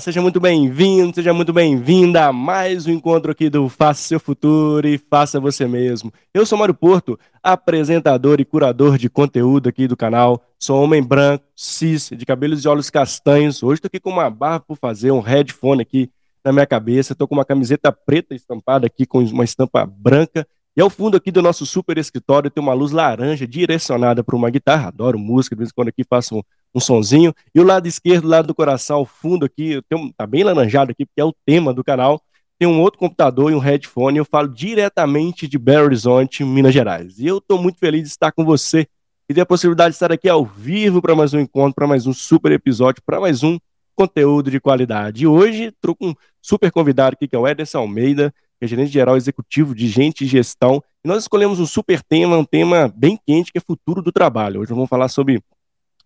Seja muito bem-vindo, seja muito bem-vinda a mais um encontro aqui do Faça Seu Futuro e Faça Você Mesmo. Eu sou Mário Porto, apresentador e curador de conteúdo aqui do canal. Sou homem branco, cis, de cabelos e olhos castanhos. Hoje estou aqui com uma barra por fazer, um headphone aqui na minha cabeça. Estou com uma camiseta preta estampada aqui com uma estampa branca. E ao fundo aqui do nosso super escritório tem uma luz laranja direcionada para uma guitarra. Adoro música, de vez em quando aqui faço um um sonzinho. E o lado esquerdo, o lado do coração, ao fundo aqui, tem tá bem laranjado aqui, porque é o tema do canal. Tem um outro computador e um headphone. Eu falo diretamente de Belo Horizonte, Minas Gerais. E eu estou muito feliz de estar com você e ter a possibilidade de estar aqui ao vivo para mais um encontro, para mais um super episódio, para mais um conteúdo de qualidade. E hoje estou com um super convidado aqui, que é o Ederson Almeida, que é gerente geral executivo de gente e gestão. E nós escolhemos um super tema, um tema bem quente, que é futuro do trabalho. Hoje vamos falar sobre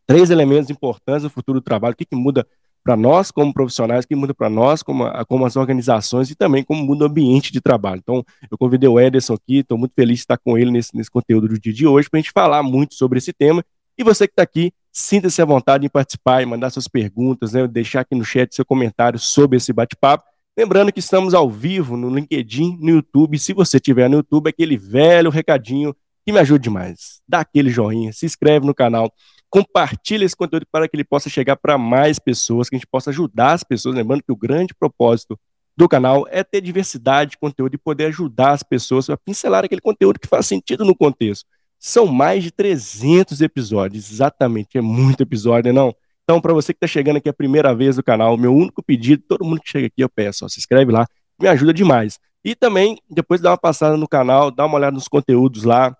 três elementos importantes no futuro do trabalho, o que, que muda para nós como profissionais, o que muda para nós como, como as organizações e também como muda o ambiente de trabalho. Então, eu convidei o Ederson aqui, estou muito feliz de estar com ele nesse, nesse conteúdo do dia de hoje, para a gente falar muito sobre esse tema. E você que está aqui, sinta-se à vontade em participar e mandar suas perguntas, né, deixar aqui no chat seu comentário sobre esse bate-papo. Lembrando que estamos ao vivo no LinkedIn, no YouTube. Se você estiver no YouTube, aquele velho recadinho que me ajude demais. Dá aquele joinha, se inscreve no canal, compartilhe esse conteúdo para que ele possa chegar para mais pessoas, que a gente possa ajudar as pessoas. Lembrando que o grande propósito do canal é ter diversidade de conteúdo e poder ajudar as pessoas a pincelar aquele conteúdo que faz sentido no contexto. São mais de 300 episódios, exatamente, é muito episódio, não? Então, para você que está chegando aqui a primeira vez no canal, meu único pedido, todo mundo que chega aqui, eu peço, ó, se inscreve lá, me ajuda demais. E também, depois dá uma passada no canal, dá uma olhada nos conteúdos lá,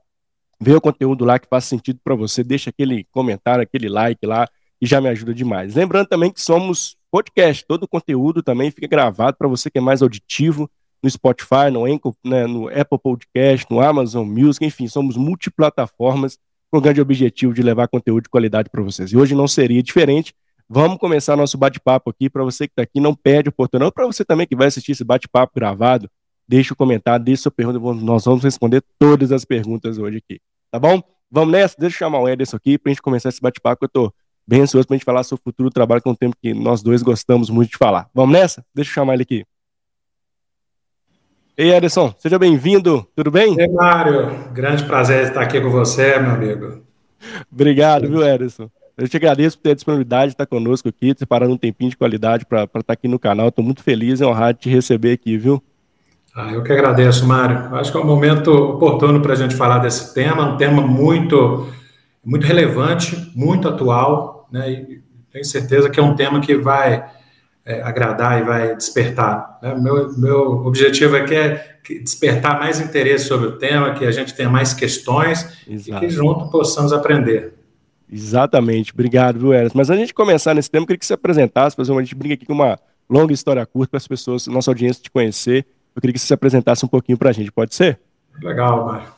vê o conteúdo lá que faz sentido para você, deixa aquele comentário, aquele like lá, e já me ajuda demais. Lembrando também que somos podcast, todo o conteúdo também fica gravado para você que é mais auditivo, no Spotify, no, Anchor, né, no Apple Podcast, no Amazon Music, enfim, somos multiplataformas com o grande objetivo de levar conteúdo de qualidade para vocês. E hoje não seria diferente. Vamos começar nosso bate-papo aqui. Para você que está aqui, não perde oportunidade. Para você também que vai assistir esse bate-papo gravado, deixa o comentário, deixa sua pergunta. Nós vamos responder todas as perguntas hoje aqui. Tá bom? Vamos nessa? Deixa eu chamar o Ederson aqui pra gente começar esse bate-papo. Eu tô bem ansioso pra gente falar sobre o futuro do trabalho, que é um tempo que nós dois gostamos muito de falar. Vamos nessa? Deixa eu chamar ele aqui. Ei, Ederson, seja bem-vindo, tudo bem? Ei, Mário, grande prazer estar aqui com você, meu amigo. Obrigado, viu, Ederson? Eu te agradeço por ter a disponibilidade de estar conosco aqui, separando um tempinho de qualidade para estar aqui no canal. Estou muito feliz e honrado de te receber aqui, viu? Ah, eu que agradeço, Mário. Acho que é um momento oportuno para a gente falar desse tema, um tema muito, muito relevante, muito atual, né? E tenho certeza que é um tema que vai é, agradar e vai despertar. Né? Meu, meu objetivo aqui é despertar mais interesse sobre o tema, que a gente tenha mais questões Exato. e que junto possamos aprender. Exatamente, obrigado, viu, Eras? Mas antes de gente começar nesse tema, eu queria que você apresentasse, a gente brinca aqui com uma longa história curta para as pessoas, nossa audiência te conhecer eu queria que você se apresentasse um pouquinho para a gente, pode ser? Legal, Mário.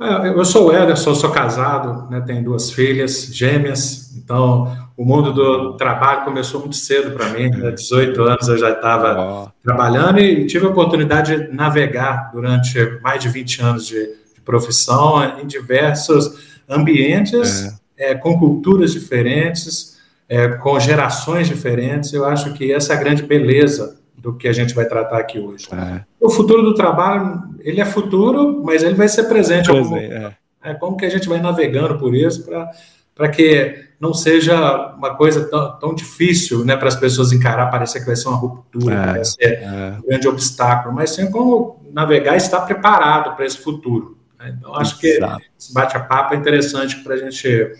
É, eu sou o Ederson, sou casado, né, tenho duas filhas gêmeas, então o mundo do trabalho começou muito cedo para mim, né, 18 anos eu já estava trabalhando e tive a oportunidade de navegar durante mais de 20 anos de, de profissão em diversos ambientes, é. É, com culturas diferentes, é, com gerações diferentes. Eu acho que essa é a grande beleza do que a gente vai tratar aqui hoje. É. O futuro do trabalho, ele é futuro, mas ele vai ser presente. Como, é. é. como que a gente vai navegando por isso para que não seja uma coisa tão, tão difícil né, para as pessoas encarar, parecer que vai ser uma ruptura, é. vai ser é. um grande obstáculo, mas sim como navegar e estar preparado para esse futuro. Né? Então, acho Exato. que esse bate-papo é interessante para a gente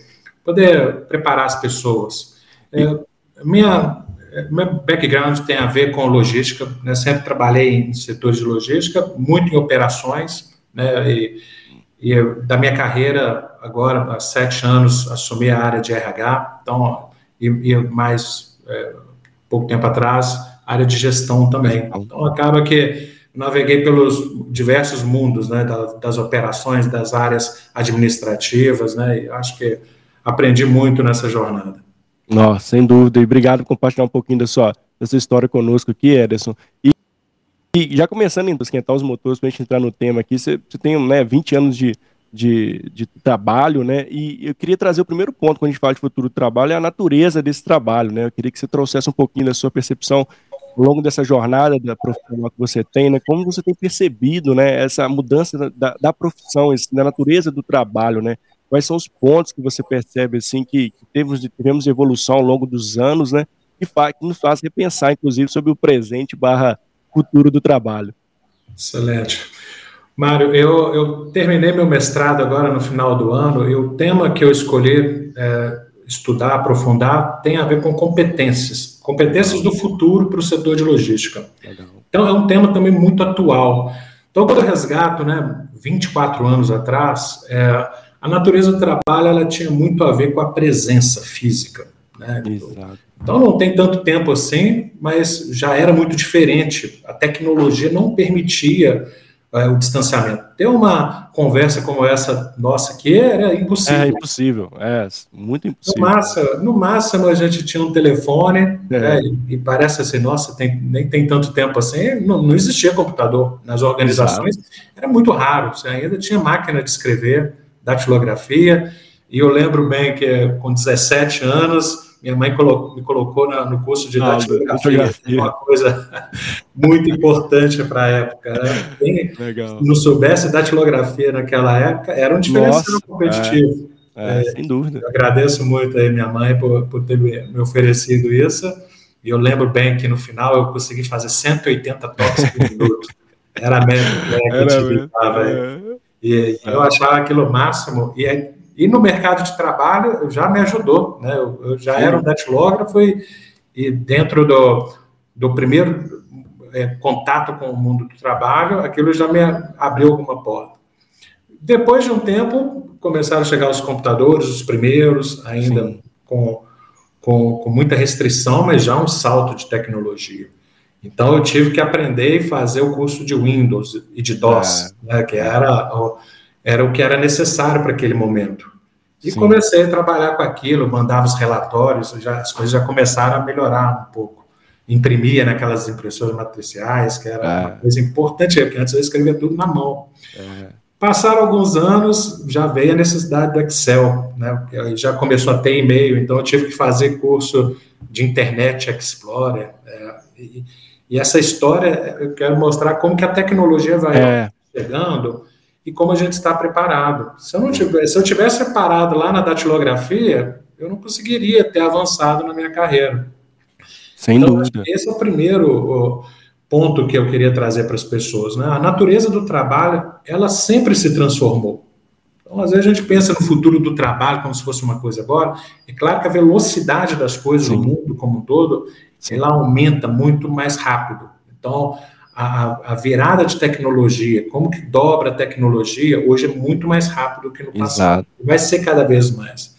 poder preparar as pessoas. É, minha meu background tem a ver com logística, né? sempre trabalhei em setores de logística, muito em operações, né? E, e da minha carreira, agora, há sete anos, assumi a área de RH, então, e, e mais é, pouco tempo atrás, área de gestão também. Então, acaba que naveguei pelos diversos mundos, né, das, das operações, das áreas administrativas, né, e acho que aprendi muito nessa jornada. Nossa, sem dúvida. E obrigado por compartilhar um pouquinho da sua, da sua história conosco aqui, Ederson. E, e já começando a esquentar os motores para a gente entrar no tema aqui, você, você tem né, 20 anos de, de, de trabalho, né? E eu queria trazer o primeiro ponto quando a gente fala de futuro do trabalho, é a natureza desse trabalho, né? Eu queria que você trouxesse um pouquinho da sua percepção ao longo dessa jornada da profissional que você tem, né? Como você tem percebido, né? Essa mudança da, da profissão, da natureza do trabalho, né? Quais são os pontos que você percebe, assim, que, que temos, tivemos evolução ao longo dos anos, né? Que, faz, que nos faz repensar, inclusive, sobre o presente barra futuro do trabalho. Excelente. Mário, eu, eu, terminei meu mestrado agora no final do ano e o tema que eu escolhi é, estudar, aprofundar, tem a ver com competências, competências do futuro para o setor de logística. Então, é um tema também muito atual. Então, quando eu resgato, né, 24 anos atrás, é, a natureza do trabalho ela tinha muito a ver com a presença física. Né? Então, não tem tanto tempo assim, mas já era muito diferente. A tecnologia não permitia é, o distanciamento. Ter uma conversa como essa nossa aqui era impossível. É impossível, é muito impossível. No máximo, no máximo a gente tinha um telefone é. né, e, e, parece assim, nossa, tem, nem tem tanto tempo assim, não, não existia computador nas organizações, Exato. era muito raro, você ainda tinha máquina de escrever, datilografia, e eu lembro bem que com 17 anos minha mãe colocou, me colocou na, no curso de ah, datilografia, uma coisa muito importante para a época. Né? Quem Legal. não soubesse datilografia naquela época era um diferencial competitivo. É, é, sem dúvida. Eu agradeço muito aí minha mãe por, por ter me, oferecido isso. E eu lembro bem que no final eu consegui fazer 180 toques por minuto. Era média né, que eu utilizava. É. E, eu achava aquilo máximo. E e no mercado de trabalho já me ajudou, né? Eu, eu já Sim. era um datilógrafo e, e dentro do, do primeiro é, contato com o mundo do trabalho, aquilo já me abriu alguma porta. Depois de um tempo, começaram a chegar os computadores, os primeiros, ainda com, com, com, muita restrição, mas já um salto de tecnologia. Então, eu tive que aprender e fazer o curso de Windows e de DOS, é. né, que era era o que era necessário para aquele momento. E Sim. comecei a trabalhar com aquilo, mandava os relatórios, já, as coisas já começaram a melhorar um pouco. Imprimia naquelas impressoras matriciais, que era uma coisa importante, porque antes eu escrevia tudo na mão. É. Passaram alguns anos, já veio a necessidade do Excel, né? Já começou a ter e-mail, então eu tive que fazer curso de Internet Explorer. É, e, e, essa história, eu quero mostrar como que a tecnologia vai é. chegando e como a gente está preparado. Se eu não tivesse, se eu tivesse preparado lá na datilografia, eu não conseguiria ter avançado na minha carreira. Sem então, dúvida. Esse é o primeiro ponto que eu queria trazer para as pessoas. Né? A natureza do trabalho, ela sempre se transformou. Então, às vezes a gente pensa no futuro do trabalho como se fosse uma coisa agora. É claro que a velocidade das coisas Sim. no mundo como um todo. Ela aumenta muito mais rápido. Então, a, a, virada de tecnologia, como que dobra a tecnologia, hoje é muito mais rápido do que no passado. Exato. Vai ser cada vez mais.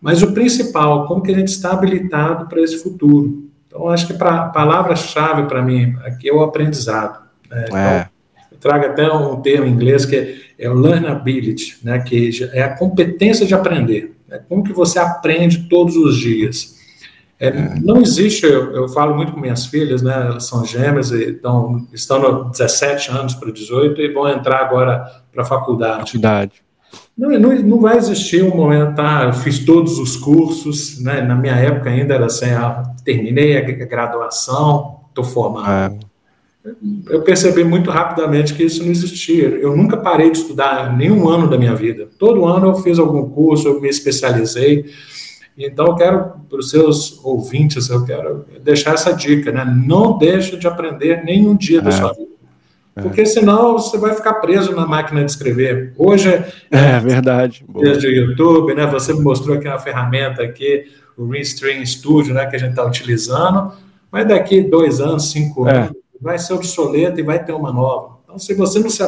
Mas o principal, como que a gente está habilitado para esse futuro? Então, acho que a palavra-chave para mim aqui é o aprendizado. Né? Então, é. eu trago até um termo em inglês que é, é o learnability, né? que é a competência de aprender. Né? Como que você aprende todos os dias. É, não existe, eu, eu, falo muito com minhas filhas, né? Elas são gêmeas e estão, estão no 17 anos para 18 e vão entrar agora para a faculdade. Faculdade. Não, não, não, vai existir um momento, tá? Eu fiz todos os cursos, né? Na minha época ainda era assim, ah, terminei a graduação, estou formado. É. Eu percebi muito rapidamente que isso não existia. Eu nunca parei de estudar nenhum ano da minha vida. Todo ano eu fiz algum curso, eu me especializei. Então, eu quero, para os seus ouvintes, eu quero deixar essa dica, né? Não deixe de aprender nenhum dia é. da sua vida. É. Porque senão você vai ficar preso na máquina de escrever. Hoje é, é verdade. Desde o YouTube, né? Você me mostrou aqui uma ferramenta aqui, o Restream Studio, né? Que a gente está utilizando. Mas daqui dois anos, cinco é. anos, vai ser obsoleto e vai ter uma nova. Então, se você não se,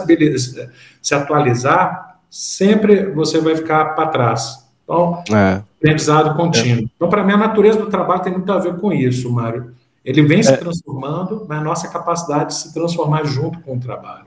se atualizar, sempre você vai ficar para trás. Então, é. Aprendizado contínuo. É. Então, para mim, a natureza do trabalho tem muito a ver com isso, Mário. Ele vem se é. transformando, mas a nossa capacidade de se transformar junto com o trabalho.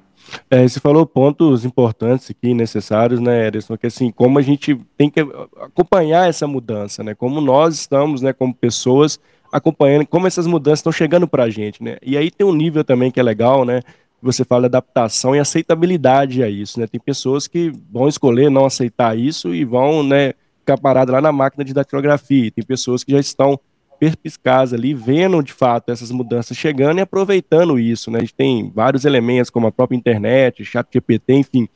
É, você falou pontos importantes aqui, necessários, né, Ederson, que assim, como a gente tem que acompanhar essa mudança, né, como nós estamos, né, como pessoas, acompanhando, como essas mudanças estão chegando para a gente, né, e aí tem um nível também que é legal, né, você fala de adaptação e aceitabilidade a isso, né? Tem pessoas que vão escolher não aceitar isso e vão, né, ficar paradas lá na máquina de datilografia. Tem pessoas que já estão perspicazes ali, vendo de fato essas mudanças chegando e aproveitando isso, né? A gente tem vários elementos, como a própria internet, chat GPT, enfim,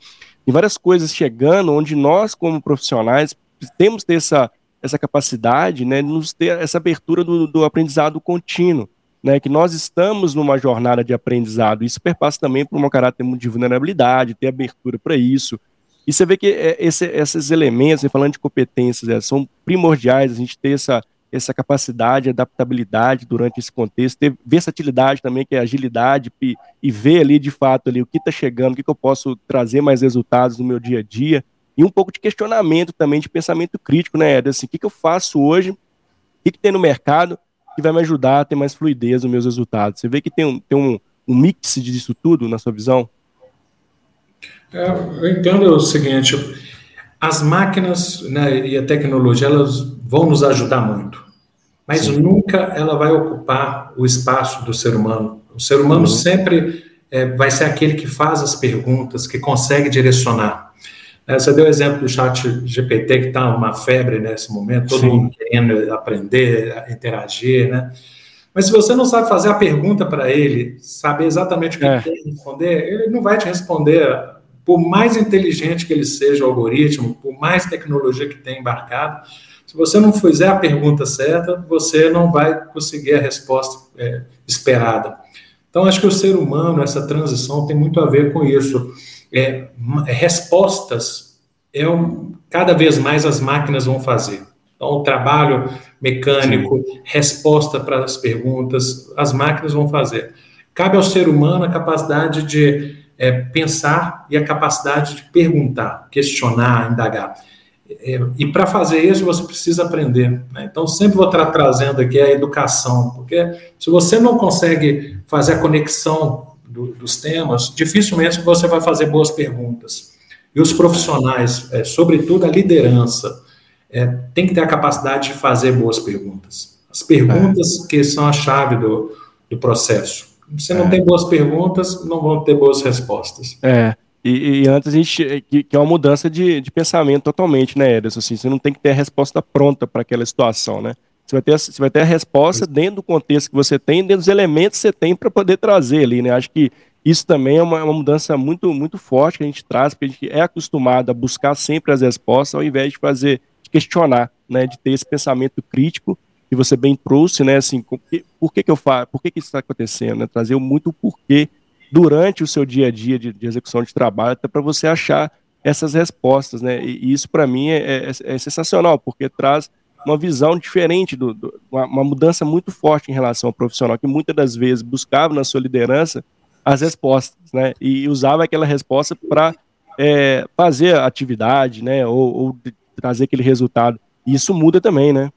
tem várias coisas chegando onde nós, como profissionais, temos ter essa, essa capacidade, né, de nos ter essa abertura do, do aprendizado contínuo né, que nós estamos numa jornada de aprendizado. Isso perpassa também por um caráter de vulnerabilidade, ter abertura para isso. E você vê que é, esse, esses elementos, falando de competências, é, são primordiais, a gente ter essa, essa capacidade, adaptabilidade durante esse contexto, ter versatilidade também, que é agilidade, e, e ver ali de fato ali o que está chegando, o que, que eu posso trazer mais resultados no meu dia a dia, e um pouco de questionamento também, de pensamento crítico, né, Ed? Assim, o que, que eu faço hoje, o que, que tem no mercado, que vai me ajudar a ter mais fluidez nos meus resultados. Você vê que tem um, tem um, um mix disso tudo na sua visão? É, eu entendo o seguinte: as máquinas né, e a tecnologia elas vão nos ajudar muito, mas Sim. nunca ela vai ocupar o espaço do ser humano. O ser humano uhum. sempre é, vai ser aquele que faz as perguntas, que consegue direcionar. É, você deu o exemplo do chat GPT, que está uma febre nesse momento, todo Sim. mundo querendo aprender, interagir, né? Mas se você não sabe fazer a pergunta para ele, saber exatamente o que é. tem responder, ele não vai te responder. Por mais inteligente que ele seja o algoritmo, por mais tecnologia que tenha embarcado, se você não fizer a pergunta certa, você não vai conseguir a resposta é, esperada. Então, acho que o ser humano, essa transição, tem muito a ver com isso é, respostas é um, cada vez mais as máquinas vão fazer. Então, o trabalho mecânico, Sim. resposta para as perguntas, as máquinas vão fazer. Cabe ao ser humano a capacidade de é, pensar e a capacidade de perguntar, questionar, indagar. É, e para fazer isso, você precisa aprender. Né? Então, sempre vou estar trazendo aqui a educação, porque se você não consegue fazer a conexão do, dos temas, dificilmente você vai fazer boas perguntas. E os profissionais, é, sobretudo a liderança, é, tem que ter a capacidade de fazer boas perguntas. As perguntas é. que são a chave do, do processo. Se não é. tem boas perguntas, não vão ter boas respostas. É. E, e, antes a gente. Que, que, é uma mudança de, de pensamento totalmente, né, Ederson? Assim, você não tem que ter a resposta pronta para aquela situação, né? Você vai, ter, você vai ter a resposta dentro do contexto que você tem, dentro dos elementos que você tem para poder trazer ali, né? Acho que isso também é uma, é uma, mudança muito, muito forte que a gente traz, porque a gente é acostumado a buscar sempre as respostas, ao invés de fazer, de questionar, né? De ter esse pensamento crítico que você bem trouxe, né? Assim, por que, que, eu faço, por que, que isso está acontecendo, né? Trazer muito porquê durante o seu dia a dia de, de execução de trabalho, até para você achar essas respostas, né? E, e isso para mim é, é, é sensacional, porque traz uma visão diferente, do, do uma, uma, mudança muito forte em relação ao profissional, que muitas das vezes buscava na sua liderança as respostas, né? E usava aquela resposta para é, fazer a atividade, né? Ou, ou, trazer aquele resultado. E isso muda também, né?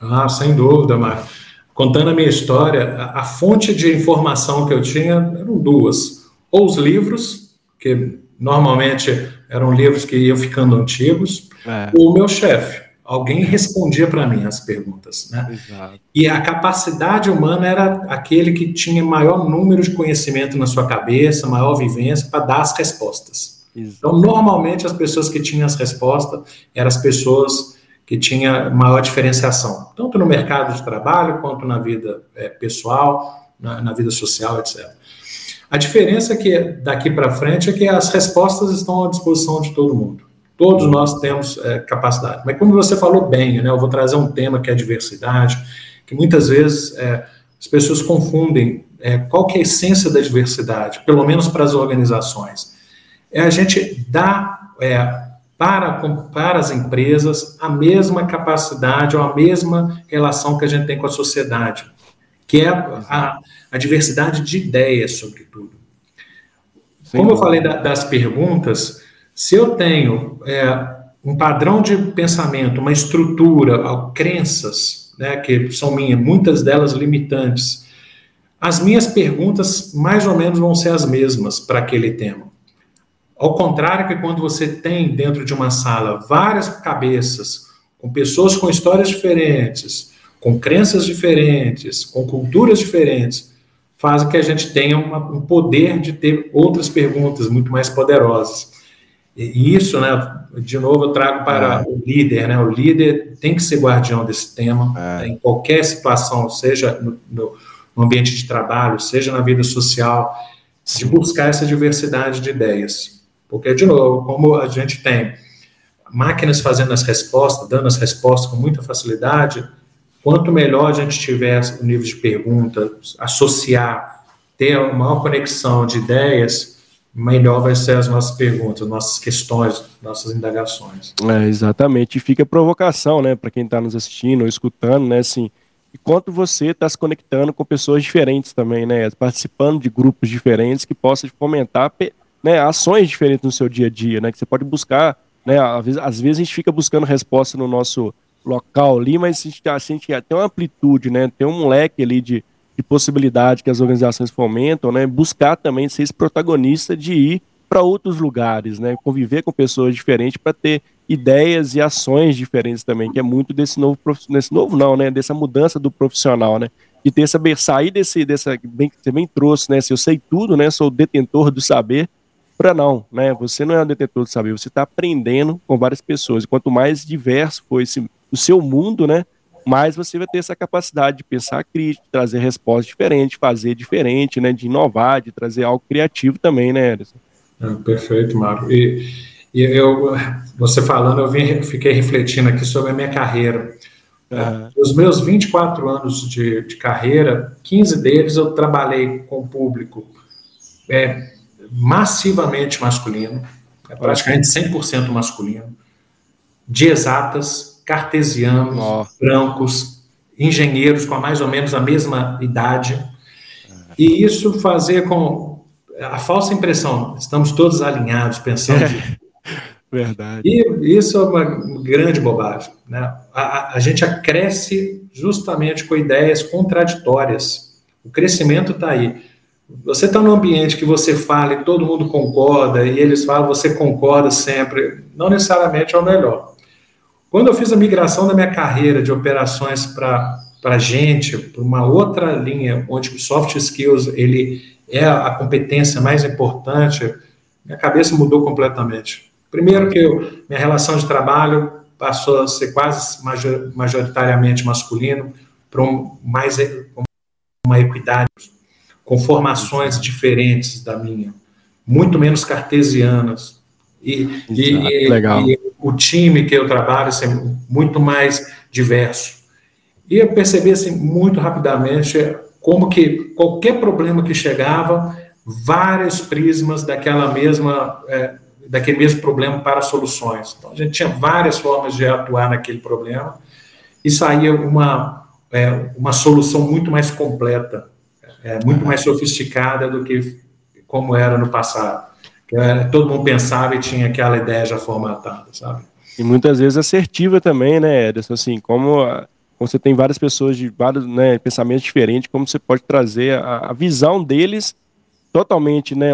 Ah, sem dúvida, Marco. Contando a minha história, a, a fonte de informação que eu tinha eram duas. Ou os livros, que normalmente eram livros que iam ficando antigos, é. ou o meu chefe alguém respondia para mim as perguntas, né? Exato. E a capacidade humana era aquele que tinha maior número de conhecimento na sua cabeça, maior vivência para dar as respostas. Exato. Então, normalmente as pessoas que tinham as respostas eram as pessoas que tinham maior diferenciação, tanto no mercado de trabalho quanto na vida é, pessoal, na, na vida social, etc. A diferença é que daqui para frente é que as respostas estão à disposição de todo mundo. Todos nós temos é, capacidade. Mas como você falou bem, né, eu vou trazer um tema que é a diversidade, que muitas vezes é, as pessoas confundem é, qual que é a essência da diversidade, pelo menos para as organizações. É a gente dar é, para, para as empresas a mesma capacidade ou a mesma relação que a gente tem com a sociedade, que é a, a diversidade de ideias, sobretudo. Como eu falei da, das perguntas, se eu tenho é, um padrão de pensamento, uma estrutura, crenças, né, que são minhas, muitas delas limitantes, as minhas perguntas mais ou menos vão ser as mesmas para aquele tema. Ao contrário que quando você tem dentro de uma sala várias cabeças, com pessoas com histórias diferentes, com crenças diferentes, com culturas diferentes, fazem que a gente tenha uma, um poder de ter outras perguntas muito mais poderosas. E isso, né, de novo, eu trago para é. o líder, né? O líder tem que ser guardião desse tema é. né, em qualquer situação, seja no, no, no, ambiente de trabalho, seja na vida social, Sim. de buscar essa diversidade de ideias. Porque, de novo, como a gente tem máquinas fazendo as respostas, dando as respostas com muita facilidade, quanto melhor a gente tiver o nível de pergunta, associar, ter uma maior conexão de ideias, melhor vai ser as nossas perguntas, nossas questões, nossas indagações. É, exatamente. E fica a provocação, né, para quem está nos assistindo ou escutando, né, assim, enquanto você está se conectando com pessoas diferentes também, né, participando de grupos diferentes que possam fomentar né, ações diferentes no seu dia a dia, né, que você pode buscar, né, às vezes, às vezes a gente fica buscando resposta no nosso local ali, mas a gente, a gente tem uma amplitude, né, tem um leque ali de, de possibilidade que as organizações fomentam, né, buscar também ser esse protagonista de ir para outros lugares, né, conviver com pessoas diferentes para ter ideias e ações diferentes também, que é muito desse novo desse novo não, né, dessa mudança do profissional, né, de ter saber sair desse dessa bem você bem trouxe, né, se eu sei tudo, né, sou detentor do saber, para não, né, você não é o detentor do saber, você está aprendendo com várias pessoas, e quanto mais diverso for esse o seu mundo, né, mais você vai ter essa capacidade de pensar crítico, de trazer respostas diferentes, fazer diferente, né, de inovar, de trazer algo criativo também, né, Ederson? É, perfeito, Mário. E, e, eu, você falando, eu vim, fiquei refletindo aqui sobre a minha carreira. Uhum. Os meus 24 anos de, de carreira, 15 deles eu trabalhei com o público é, massivamente masculino, é praticamente 100% masculino, de exatas, cartesianos, oh. brancos, engenheiros com mais ou menos a mesma idade. E isso fazer com a falsa impressão, estamos todos alinhados, pensando. É, verdade. E isso é uma grande bobagem. Né? A, a, a gente cresce justamente com ideias contraditórias. O crescimento está aí. Você está num ambiente que você fala e todo mundo concorda, e eles falam, você concorda sempre, não necessariamente é o melhor. Quando eu fiz a migração da minha carreira de operações para gente, para uma outra linha, onde o soft skills ele é a competência mais importante, minha cabeça mudou completamente. Primeiro que eu, minha relação de trabalho passou a ser quase majoritariamente masculino, para um, mais uma equidade, com formações diferentes da minha, muito menos cartesianas. E, e, e o time que eu trabalho ser muito mais diverso. E eu percebi assim, muito rapidamente como que qualquer problema que chegava, vários prismas daquela mesma, é, daquele mesmo problema para soluções. Então, a gente tinha várias formas de atuar naquele problema e saía uma, é, uma solução muito mais completa, é, muito mais sofisticada do que como era no passado que todo mundo pensava e tinha aquela ideia já formatada, sabe? E muitas vezes assertiva também, né, Ederson? Assim, como você tem várias pessoas de vários né, pensamentos diferentes, como você pode trazer a, a visão deles totalmente, né,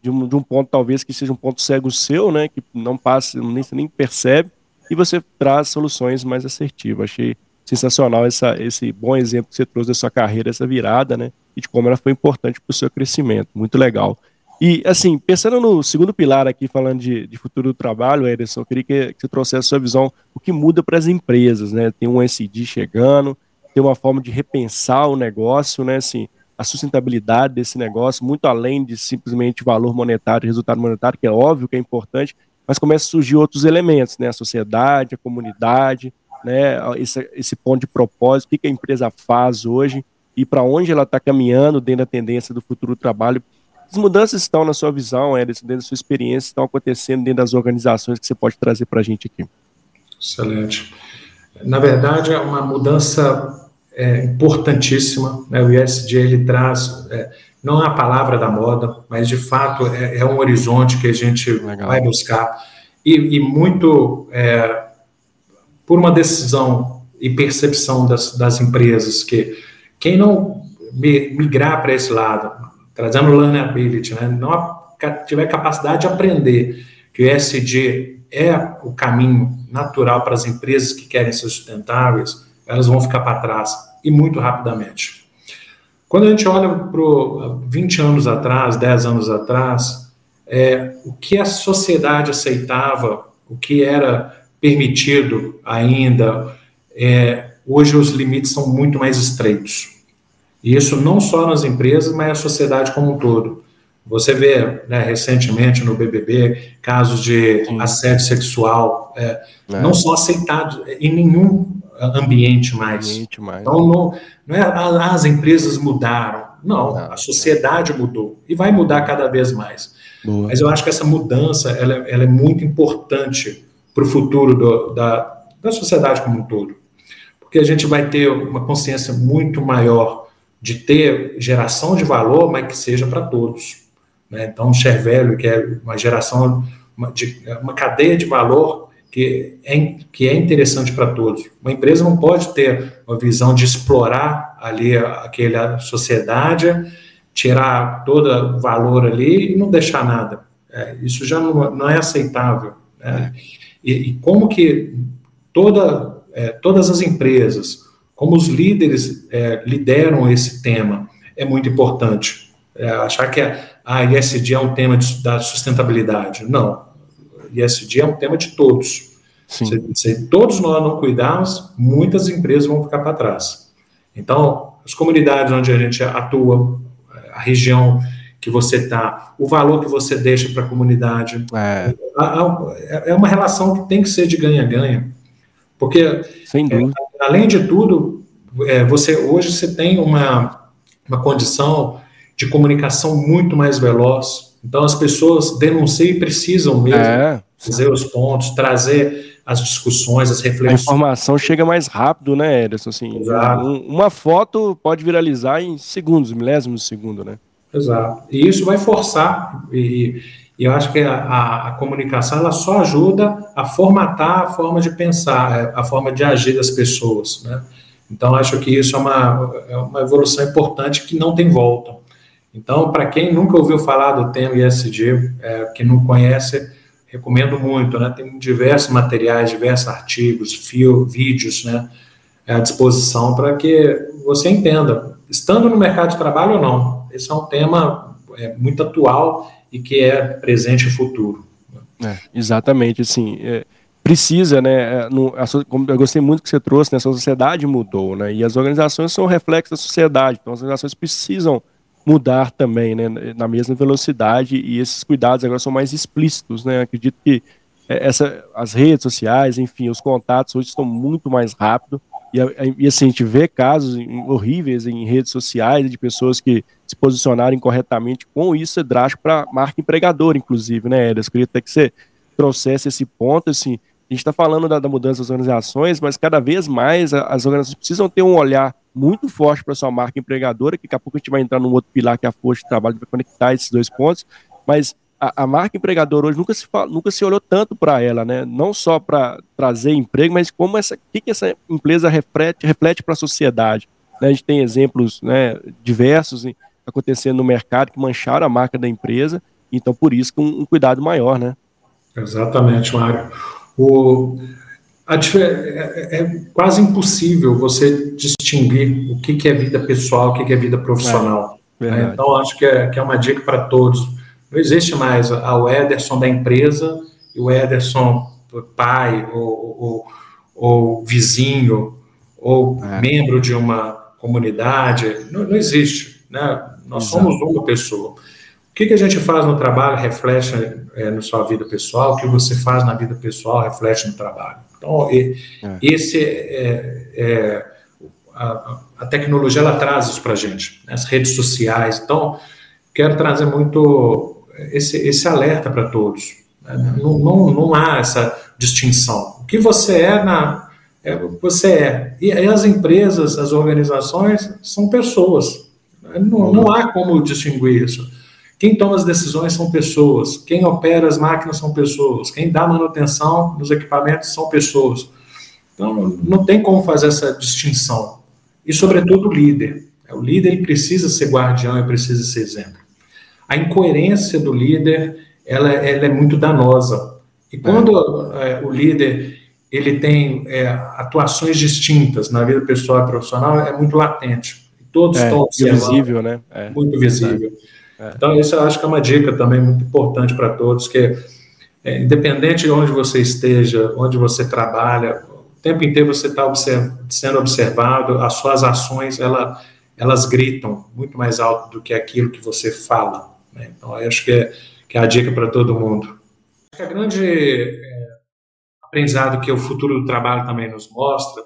de um, de um, ponto talvez que seja um ponto cego seu, né, que não passa, nem, nem percebe, e você traz soluções mais assertivas. Achei sensacional essa, esse bom exemplo que você trouxe da sua carreira, essa virada, né, e de como ela foi importante para o seu crescimento. Muito legal. E, assim, pensando no segundo pilar aqui, falando de, de futuro do trabalho, Ederson, eu queria que, que você trouxesse a sua visão, o que muda para as empresas, né? Tem um SD chegando, tem uma forma de repensar o negócio, né? Assim, a sustentabilidade desse negócio, muito além de simplesmente valor monetário, resultado monetário, que é óbvio que é importante, mas começa a surgir outros elementos, né? A sociedade, a comunidade, né? Esse, esse ponto de propósito, o que, a empresa faz hoje e para onde ela está caminhando dentro da tendência do futuro do trabalho as mudanças estão na sua visão, Edson, dentro da sua experiência, estão acontecendo dentro das organizações que você pode trazer para a gente aqui? Excelente. Na verdade, é uma mudança é, importantíssima. Né? O ISD ele traz, é, não é a palavra da moda, mas de fato é, é um horizonte que a gente Legal. vai buscar. E, e muito é, por uma decisão e percepção das, das empresas que quem não migrar para esse lado, trazendo learnability, né? não tiver capacidade de aprender que o ESG é o caminho natural para as empresas que querem ser sustentáveis, elas vão ficar para trás e muito rapidamente. Quando a gente olha para 20 anos atrás, 10 anos atrás, é, o que a sociedade aceitava, o que era permitido ainda, é, hoje os limites são muito mais estreitos. E isso não só nas empresas, mas na sociedade como um todo. Você vê né, recentemente no BBB casos de Sim. assédio sexual é, é. não são aceitados em nenhum ambiente mais. Ambiente mais. Então, não, não é ah, as empresas mudaram. Não, não a sociedade mudou e vai mudar cada vez mais. Boa. Mas eu acho que essa mudança ela, ela é muito importante para o futuro do, da, da sociedade como um todo. Porque a gente vai ter uma consciência muito maior de ter geração de valor, mas que seja para todos. Né? Então, o Cervelho, que é uma geração, uma, de, uma cadeia de valor que é, que é interessante para todos. Uma empresa não pode ter uma visão de explorar ali aquela sociedade, tirar todo o valor ali e não deixar nada. É, isso já não, não é aceitável. Né? E, e, como que toda, é, todas as empresas, como os líderes é, lideram esse tema, é muito importante. É, achar que a, a ISD é um tema de, da sustentabilidade. Não, ESG é um tema de todos. Se, se, todos nós não cuidarmos, muitas empresas vão ficar para trás. Então, as comunidades onde a gente atua, a região que você está, o valor que você deixa para a comunidade, é. é uma relação que tem que ser de ganha-ganha. Porque. É, além de tudo, é, você hoje você tem uma, uma condição de comunicação muito mais veloz. Então, as pessoas denunciam e precisam mesmo é. fazer os pontos, trazer as discussões, as reflexões. A informação chega mais rápido, né, Ederson? Assim, um, uma foto pode viralizar em segundos, milésimos de segundo, né? Exato. E isso vai forçar, e, e eu acho que a, a, comunicação ela só ajuda a formatar a forma de pensar, a forma de agir das pessoas, né? Então, acho que isso é uma, é uma evolução importante que não tem volta. Então, para quem nunca ouviu falar do tema ISD, é, que não conhece, recomendo muito, né? Tem diversos materiais, diversos artigos, fio, vídeos, né? À disposição para que você entenda, estando no mercado de trabalho ou não. Esse é um tema é, muito atual e que é presente e futuro. É, exatamente, assim, é, precisa, né, é, no, a, eu gostei muito que você trouxe, né, a sociedade mudou, né, e as organizações são reflexo da sociedade, então as organizações precisam mudar também, né, na mesma velocidade e esses cuidados agora são mais explícitos, né? Acredito que é, essa, as redes sociais, enfim, os contatos hoje estão muito mais rápido e, e assim a gente vê casos horríveis em redes sociais de pessoas que se posicionaram incorretamente com isso é drástico para marca empregadora, inclusive, né, Edas? Queria até que você trouxesse esse ponto, assim, a gente está falando da, da, mudança das organizações, mas cada vez mais as organizações precisam ter um olhar muito forte para sua marca empregadora, que daqui a pouco a gente vai entrar num outro pilar que é a força de trabalho para conectar esses dois pontos, mas a, a, marca empregadora hoje nunca se, nunca se olhou tanto para ela, né? Não só para trazer emprego, mas como essa, que, que essa empresa reflete, reflete para a sociedade. Né? A gente tem exemplos né, diversos acontecendo no mercado que mancharam a marca da empresa, então por isso que um, um cuidado maior, né? Exatamente, Mário. O, a, é, é, quase impossível você distinguir o que, que é vida pessoal, o que, que é vida profissional. É, né? Então, acho que é, que é uma dica para todos. Não existe mais o Ederson da empresa e o Ederson pai ou, ou, ou vizinho ou é. membro de uma comunidade. Não, não existe. Né? Nós Exato. somos uma pessoa. O que, que a gente faz no trabalho reflete é, na sua vida pessoal, o que você faz na vida pessoal reflete no trabalho. Então, e, é. esse é, é a, a, tecnologia ela traz isso para a gente, né? as redes sociais. Então, quero trazer muito esse, esse alerta para todos. Né? Não, não, não há essa distinção. O que você é na é, você é. E as empresas, as organizações são pessoas. Não, não há como distinguir isso. Quem toma as decisões são pessoas, quem opera as máquinas são pessoas, quem dá manutenção nos equipamentos são pessoas. Então, não tem como fazer essa distinção. E, sobretudo, o líder. O líder ele precisa ser guardião e precisa ser exemplo. A incoerência do líder ela, ela é muito danosa. E quando é. É, o líder ele tem é, atuações distintas na vida pessoal e profissional, é muito latente. todos é, estão observando. visível, né? É, muito visível. É. Então, isso eu acho que é uma dica também muito importante para todos, que é, independente de onde você esteja, onde você trabalha, o tempo inteiro você está observ sendo observado, as suas ações, ela, elas gritam muito mais alto do que aquilo que você fala. Né? Então, eu acho que é, que é a dica para todo mundo. Acho que a grande é, aprendizado que o futuro do trabalho também nos mostra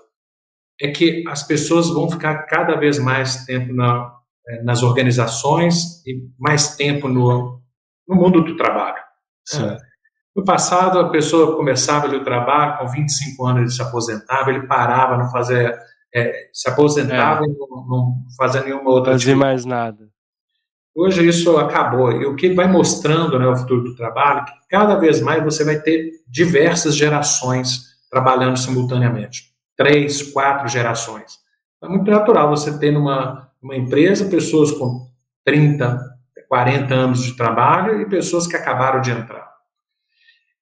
é que as pessoas vão ficar cada vez mais tempo na, é, nas organizações e mais tempo no, no mundo do trabalho. É. No passado, a pessoa começava ali o trabalho, com 25 anos ele se aposentava, ele parava, não fazia, é, se aposentava é. e não, não, fazia nenhuma outra Fazia atividade. mais nada. Hoje isso acabou. E o que vai mostrando né, o futuro do trabalho, que cada vez mais você vai ter diversas gerações trabalhando simultaneamente. Três, quatro gerações. É muito natural você ter numa, numa empresa pessoas com 30, 40 anos de trabalho e pessoas que acabaram de entrar.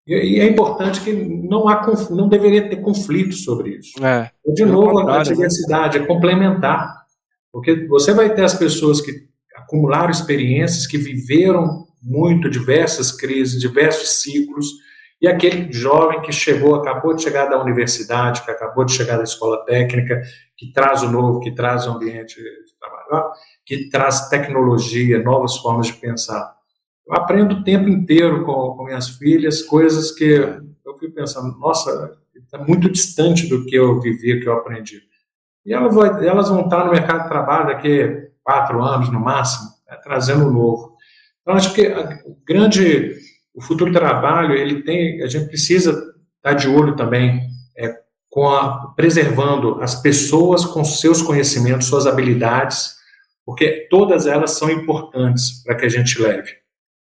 E, é importante que não há não deveria ter conflito sobre isso. É, de novo, a né? diversidade é complementar, porque você vai ter as pessoas que acumularam experiências, que viveram muito diversas crises, diversos ciclos, e aquele jovem que chegou, acabou de chegar da universidade, que acabou de chegar da escola técnica, que traz o novo, que traz o ambiente de trabalho, que traz tecnologia, novas formas de pensar. Eu aprendo o tempo inteiro com, com minhas filhas coisas que eu fui pensando, nossa, está muito distante do que eu vivi, que eu aprendi. E elas, elas vão estar no mercado de trabalho daqui quatro anos no máximo, né, trazendo o novo. Então, acho que o grande, o futuro trabalho, ele tem, a gente precisa estar de olho também é, com a, preservando as pessoas com seus conhecimentos, suas habilidades, porque todas elas são importantes para que a gente leve.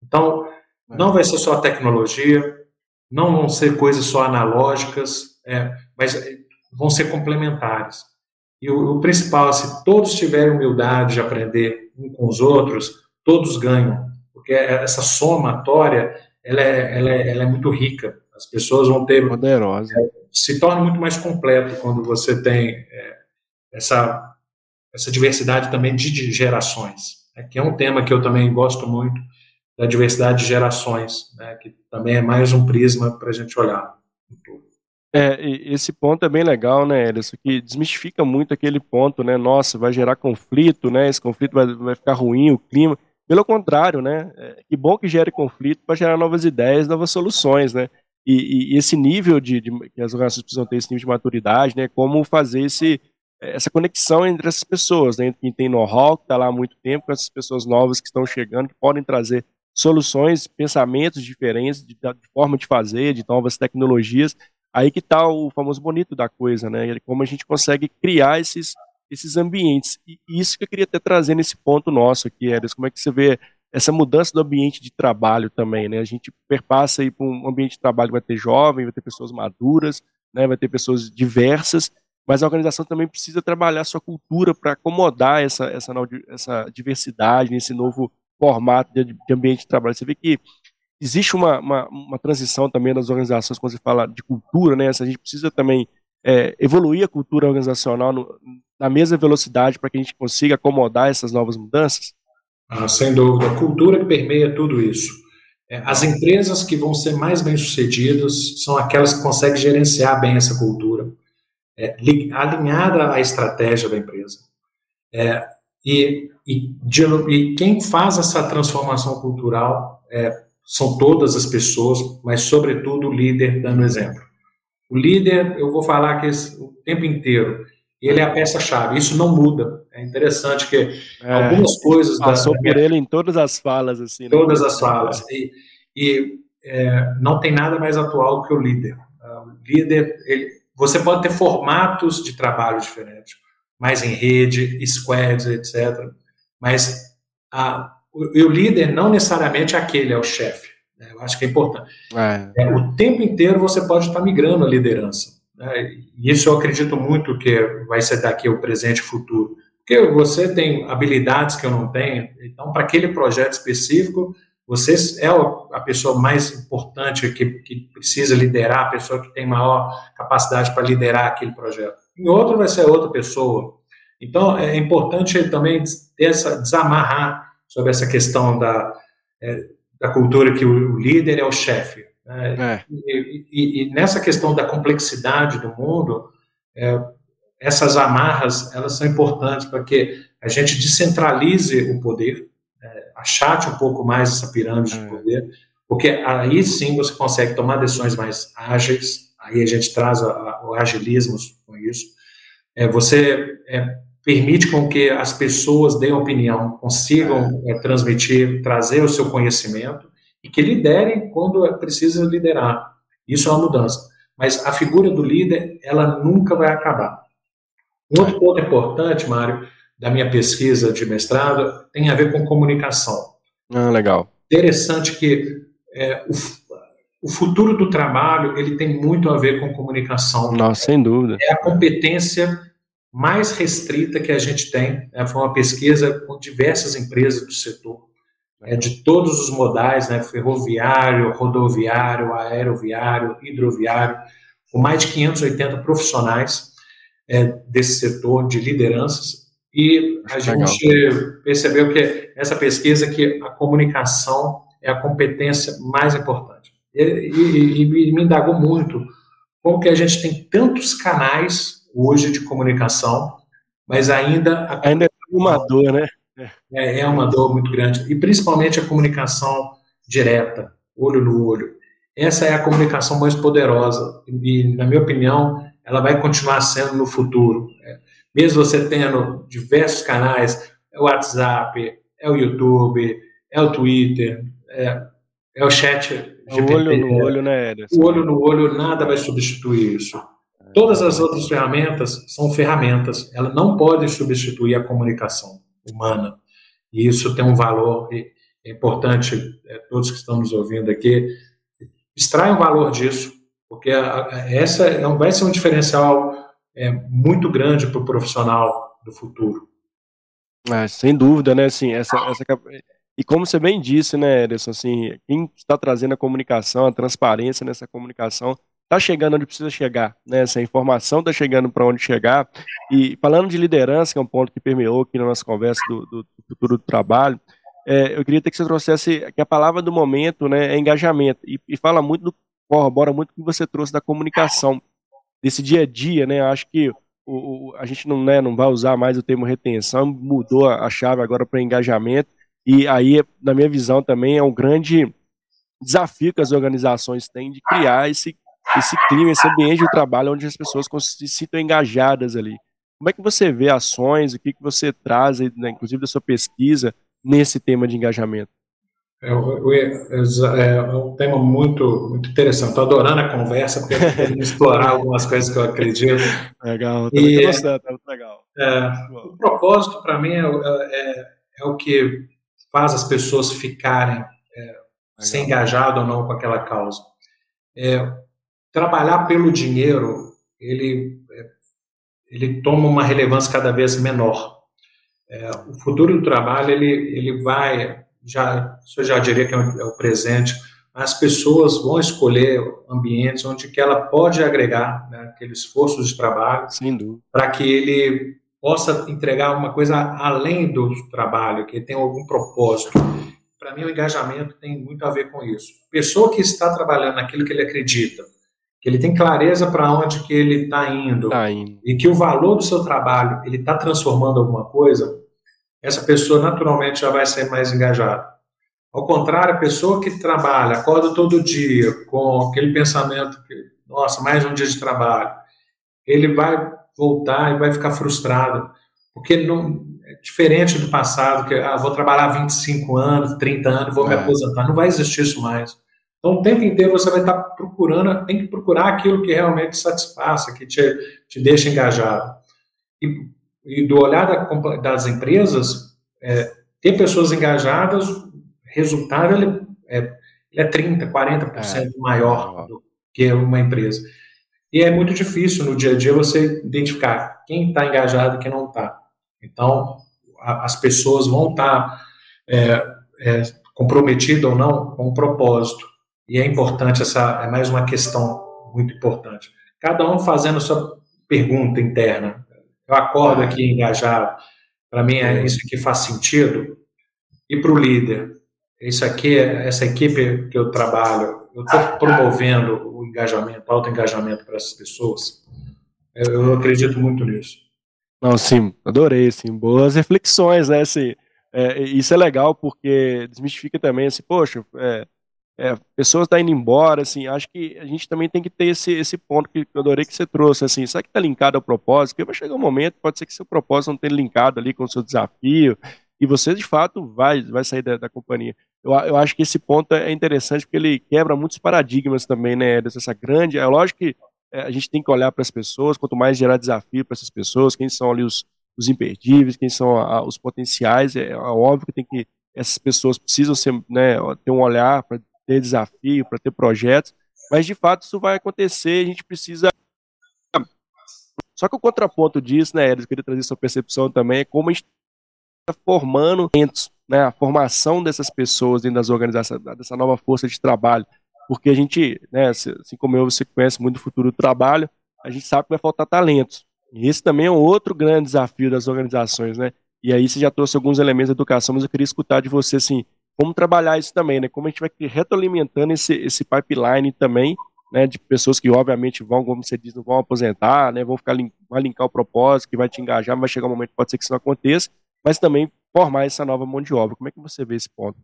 Então, não vai ser só tecnologia, não vão ser coisas só analógicas, é, mas vão ser complementares. E o, o, principal, se todos tiverem humildade de aprender um com os outros, todos ganham, porque essa somatória ela é, ela é, ela é muito rica. As pessoas vão ter poderosa, é, se torna muito mais completo quando você tem é, essa essa diversidade também de gerações, né, que é um tema que eu também gosto muito da diversidade de gerações, né, que também é mais um prisma para a gente olhar. É, esse ponto é bem legal, né, Ederson, que desmistifica muito aquele ponto, né, nossa, vai gerar conflito, né, esse conflito vai, vai ficar ruim, o clima. Pelo contrário, né, é, que bom que gere conflito para gerar novas ideias, novas soluções, né, e, e esse nível de, de, que as organizações precisam ter, esse nível de maturidade, né, como fazer esse, essa conexão entre essas pessoas, né, quem tem know-how, que está lá há muito tempo, com essas pessoas novas que estão chegando, que podem trazer soluções, pensamentos diferentes, de, de, forma de fazer, de novas tecnologias. Aí que está o famoso bonito da coisa, né? Como a gente consegue criar esses, esses ambientes. E isso que eu queria até trazer nesse ponto nosso aqui, Eris, como é que você vê essa mudança do ambiente de trabalho também, né? A gente perpassa aí para um ambiente de trabalho que vai ter jovem, vai ter pessoas maduras, né? vai ter pessoas diversas, mas a organização também precisa trabalhar sua cultura para acomodar essa, essa, essa diversidade, esse novo formato de, de ambiente de trabalho. Você vê que existe uma, uma, uma, transição também das organizações quando se fala de cultura, né? A gente precisa também é, evoluir a cultura organizacional no, na mesma velocidade para que a gente consiga acomodar essas novas mudanças? Ah, sem dúvida. A cultura permeia tudo isso. É, as empresas que vão ser mais bem-sucedidas são aquelas que conseguem gerenciar bem essa cultura, é, alinhada à estratégia da empresa. É, e, e, de, e quem faz essa transformação cultural é, são todas as pessoas, mas, sobretudo, o líder dando exemplo. O líder, eu vou falar que esse, o tempo inteiro, ele é a peça-chave. Isso não muda. É interessante que é, algumas coisas. Passou da, por ele em todas as falas, assim. Né? Todas as falas. E, e é, não tem nada mais atual que o líder. O líder, ele, você pode ter formatos de trabalho diferentes mais em rede, squads, etc. Mas a, o, o, líder não necessariamente é aquele, é o chefe. Né? Eu acho que é importante. É. É, o tempo inteiro você pode estar migrando a liderança. Né? E isso eu acredito muito que vai ser daqui o presente e futuro. Porque você tem habilidades que eu não tenho, então, para aquele projeto específico, você é a pessoa mais importante que, que precisa liderar, a pessoa que tem maior capacidade para liderar aquele projeto. Em outro vai ser outra pessoa. Então, é importante também essa, desamarrar sobre essa questão da, é, da cultura que o, líder é o chefe. Né? É. E, e, e, nessa questão da complexidade do mundo, é, essas amarras elas são importantes para que a gente descentralize o poder, é, achate um pouco mais essa pirâmide de é. poder, porque aí sim você consegue tomar decisões mais ágeis, aí a gente traz a, a, o agilismo com isso. É, você é, permite com que as pessoas deem opinião, consigam é. transmitir, trazer o seu conhecimento e que liderem quando é precisa liderar. Isso é uma mudança. Mas a figura do líder, ela nunca vai acabar. Um outro ponto importante, Mário, da minha pesquisa de mestrado, tem a ver com comunicação. Ah, legal. Interessante que é, o, o futuro do trabalho ele tem muito a ver com comunicação. Nossa, sem dúvida. É a competência mais restrita que a gente tem. Né? Foi uma pesquisa com diversas empresas do setor, é, de todos os modais, né? ferroviário, rodoviário, aeroviário, hidroviário, com mais de 580 profissionais é, desse setor de lideranças. E a Legal. gente percebeu que essa pesquisa que a comunicação é a competência mais importante. E, e, e me indagou muito como que a gente tem tantos canais hoje de comunicação, mas ainda... ainda é uma dor, né? É, é uma dor muito grande. E principalmente a comunicação direta, olho no olho. Essa é a comunicação mais poderosa. E, na minha opinião, ela vai continuar sendo no futuro. É, mesmo você tendo diversos canais, é o WhatsApp, é o YouTube, é o Twitter, é, é o chat GPT. O olho no olho, né, Ederson? O olho no olho, nada vai substituir isso. Todas as outras ferramentas são ferramentas, elas não podem substituir a comunicação humana. E isso tem um valor é importante, é, todos que estamos ouvindo aqui, extraiam valor disso, porque essa é vai ser um diferencial muito grande para o profissional do futuro. É, sem dúvida, né? Assim, essa, essa, e como você bem disse, né, Ederson, assim, quem está trazendo a comunicação, a transparência nessa comunicação, está chegando onde precisa chegar, né? Essa informação está chegando para onde chegar. E falando de liderança, que é um ponto que permeou aqui na nossa conversa do, do futuro do trabalho, é, eu queria que você trouxesse que a palavra do momento, né, é engajamento e, e fala muito do corrobora muito o que você trouxe da comunicação, desse dia a dia, né? Acho que o, o, a gente não, né, não vai usar mais o termo retenção, mudou a chave agora para engajamento, e aí, na minha visão, também é um grande desafio que as organizações têm de criar esse, esse clima, esse ambiente de trabalho onde as pessoas se sintam engajadas ali. Como é que você vê ações, o que, que você traz, né, inclusive da sua pesquisa, nesse tema de engajamento? É, é, é, um tema muito, muito interessante. Estou adorando a conversa, porque podemos explorar algumas coisas que eu acredito. Legal, e, gostando, tá muito legal. É, o propósito, para mim, é, é, é, o que faz as pessoas ficarem é, se engajado ou não com aquela causa. Trabalhar pelo dinheiro, ele, ele toma uma relevância cada vez menor. o futuro do trabalho, ele, ele vai já, eu já diria que é o, é presente, as pessoas vão escolher ambientes onde que ela pode agregar né, aqueles esforços de trabalho para que ele possa entregar uma coisa além do trabalho, que tem algum propósito. Para mim, o engajamento tem muito a ver com isso. Pessoa que está trabalhando naquilo que ele acredita, ele tem clareza para onde que ele está indo, tá indo, e que o valor do seu trabalho ele está transformando alguma coisa, essa pessoa naturalmente já vai ser mais engajada. Ao contrário, a pessoa que trabalha, acorda todo dia com aquele pensamento que, nossa, mais um dia de trabalho, ele vai voltar e vai ficar frustrado, porque não é diferente do passado, que ah, vou trabalhar 25 anos, 30 anos, vou é. me aposentar, não vai existir isso mais. Então, o tempo inteiro você vai estar procurando, tem que procurar aquilo que realmente satisfaça, que te, te deixa engajado. E e do olhar da, das empresas, é, ter pessoas engajadas, resultado ele é, ele é 30%, 40% é, maior do que uma empresa. E é muito difícil no dia a dia você identificar quem está engajado e quem não está. Então, a, as pessoas vão estar tá, é, é, comprometidas ou não com o propósito. E é importante, essa é mais uma questão muito importante. Cada um fazendo sua pergunta interna Eu acordo aqui engajado. Para mim, é, isso aqui faz sentido. E para o líder, isso aqui, essa equipe que eu trabalho, eu estou promovendo o engajamento, o auto-engajamento para essas pessoas. Eu, eu, acredito muito nisso. Não, sim, adorei, sim, boas reflexões, né, assim, é, isso é legal porque desmistifica também, assim, poxa, é, é, pessoas estão tá indo embora, assim, acho que a gente também tem que ter esse, esse ponto que eu adorei que você trouxe, assim, será que está linkado ao propósito? Porque vai chegar um momento, pode ser que seu propósito não esteja linkado ali com o seu desafio, e você, de fato, vai, vai sair da, da companhia. Eu, eu acho que esse ponto é interessante porque ele quebra muitos paradigmas também, né, dessa grande, é lógico que é, a gente tem que olhar para as pessoas, quanto mais gerar desafio para essas pessoas, quem são ali os, os imperdíveis, quem são a, os potenciais, é, é, óbvio que tem que essas pessoas precisam ser, né, ter um olhar para ter desafio, para ter projetos, mas de fato isso vai acontecer, a gente precisa só que o contraponto disso, né, eu queria trazer sua percepção também, é como a gente está formando né, a formação dessas pessoas dentro das organizações, dessa nova força de trabalho porque a gente, né, assim como eu, você conhece muito o futuro do trabalho, a gente sabe que vai faltar talentos. E esse também é um outro grande desafio das organizações, né? E aí você já trouxe alguns elementos da educação, mas eu queria escutar de você, assim, como trabalhar isso também, né? Como a gente vai retroalimentando esse, esse pipeline também, né? De pessoas que, obviamente, vão, como você diz, não vão aposentar, né? Vão ficar, vai linkar o propósito, que vai te engajar, mas vai chegar um momento que pode ser que isso não aconteça, mas também formar essa nova mão de obra. Como é que você vê esse ponto?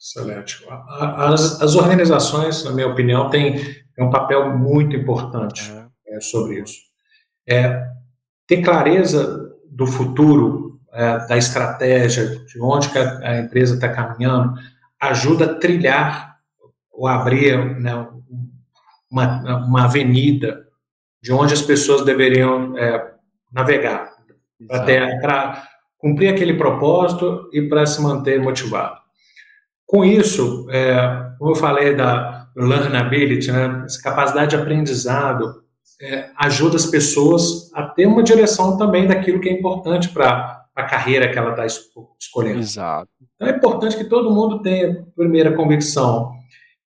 Excelente. As, as organizações, na minha opinião, têm, têm um papel muito importante é. É, sobre isso. É, ter clareza do futuro, é, da estratégia, de onde a empresa está caminhando, ajuda a trilhar ou abrir né, uma, uma avenida de onde as pessoas deveriam é, navegar para cumprir aquele propósito e para se manter motivado. Com isso, é, como eu falei da learnability, né, essa capacidade de aprendizado, é, ajuda as pessoas a ter uma direção também daquilo que é importante para a carreira que ela está escolhendo. Exato. Então é importante que todo mundo tenha primeira convicção.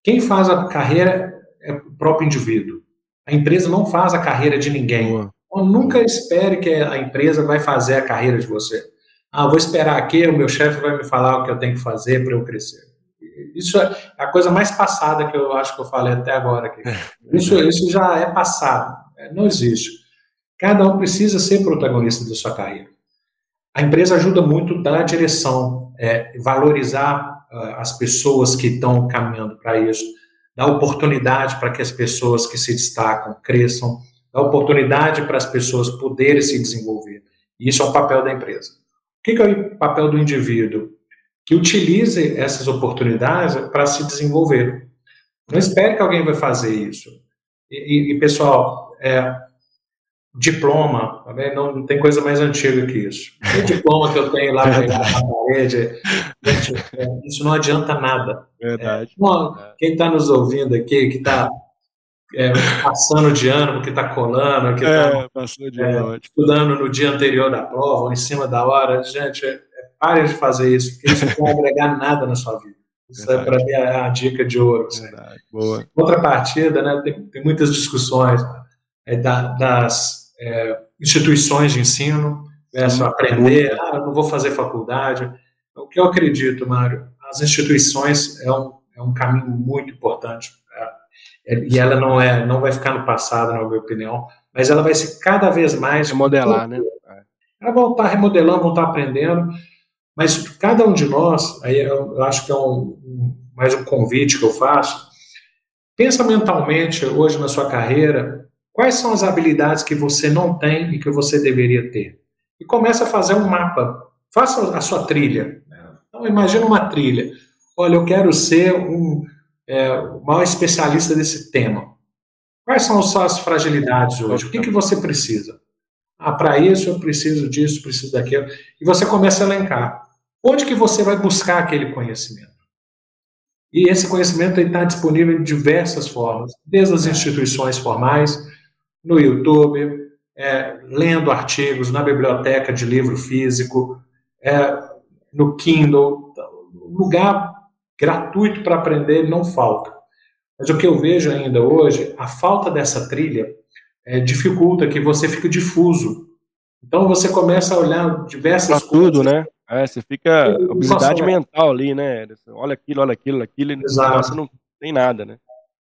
Quem faz a carreira é o próprio indivíduo. A empresa não faz a carreira de ninguém. Então, nunca espere que a empresa vai fazer a carreira de você. Ah, vou esperar aqui, o meu chefe vai me falar o que eu tenho que fazer para eu crescer. Isso é a coisa mais passada que eu acho que eu falei até agora. Aqui. Isso, isso já é passado, é, não existe. Cada um precisa ser protagonista da sua carreira. A empresa ajuda muito a dar direção, é, valorizar uh, as pessoas que estão caminhando para isso, dar oportunidade para que as pessoas que se destacam cresçam, dar oportunidade para as pessoas poderem se desenvolver. E isso é o papel da empresa. O que é o papel do indivíduo? que utilize essas oportunidades para se desenvolver. Não espere que alguém vai fazer isso. E, e pessoal, é, diploma, tá não, não, tem coisa mais antiga que isso. O diploma que eu tenho lá na parede, gente, é, isso não adianta nada. Verdade. É, quem está nos ouvindo aqui, que está é, passando de ano, que está colando, que está é, estudando no dia anterior da prova, ou em cima da hora, gente, é, Pare de fazer isso, porque isso não vai agregar nada na sua vida. Isso é, para mim, é a dica de ouro. Assim. Boa. Outra partida, né, tem, tem muitas discussões é, da, das é, instituições de ensino, né, só aprender, ah, não vou fazer faculdade. O que eu acredito, Mário, as instituições é um, é um caminho muito importante. É, e ela não, é, não vai ficar no passado, na minha opinião, mas ela vai ser cada vez mais... Remodelar, né? Ela vai estar remodelando, vão estar aprendendo, mas cada um de nós, aí eu acho que é um, um, mais um convite que eu faço, pensa mentalmente hoje na sua carreira, quais são as habilidades que você não tem e que você deveria ter. E começa a fazer um mapa, faça a sua trilha. Então imagina uma trilha. Olha, eu quero ser um, é, o maior especialista desse tema. Quais são as suas fragilidades hoje? O que, que você precisa? Ah, para isso eu preciso disso, preciso daquilo. E você começa a elencar. Onde que você vai buscar aquele conhecimento? E esse conhecimento está disponível de diversas formas, desde as instituições formais, no YouTube, é, lendo artigos na biblioteca de livro físico, é, no Kindle, lugar gratuito para aprender não falta. Mas o que eu vejo ainda hoje, a falta dessa trilha é, dificulta que você fique difuso Então você começa a olhar diversas pra coisas. tudo, né? É, você fica obesidade mental ali, né? Olha aquilo, olha aquilo, aquilo, e você não tem nada, né?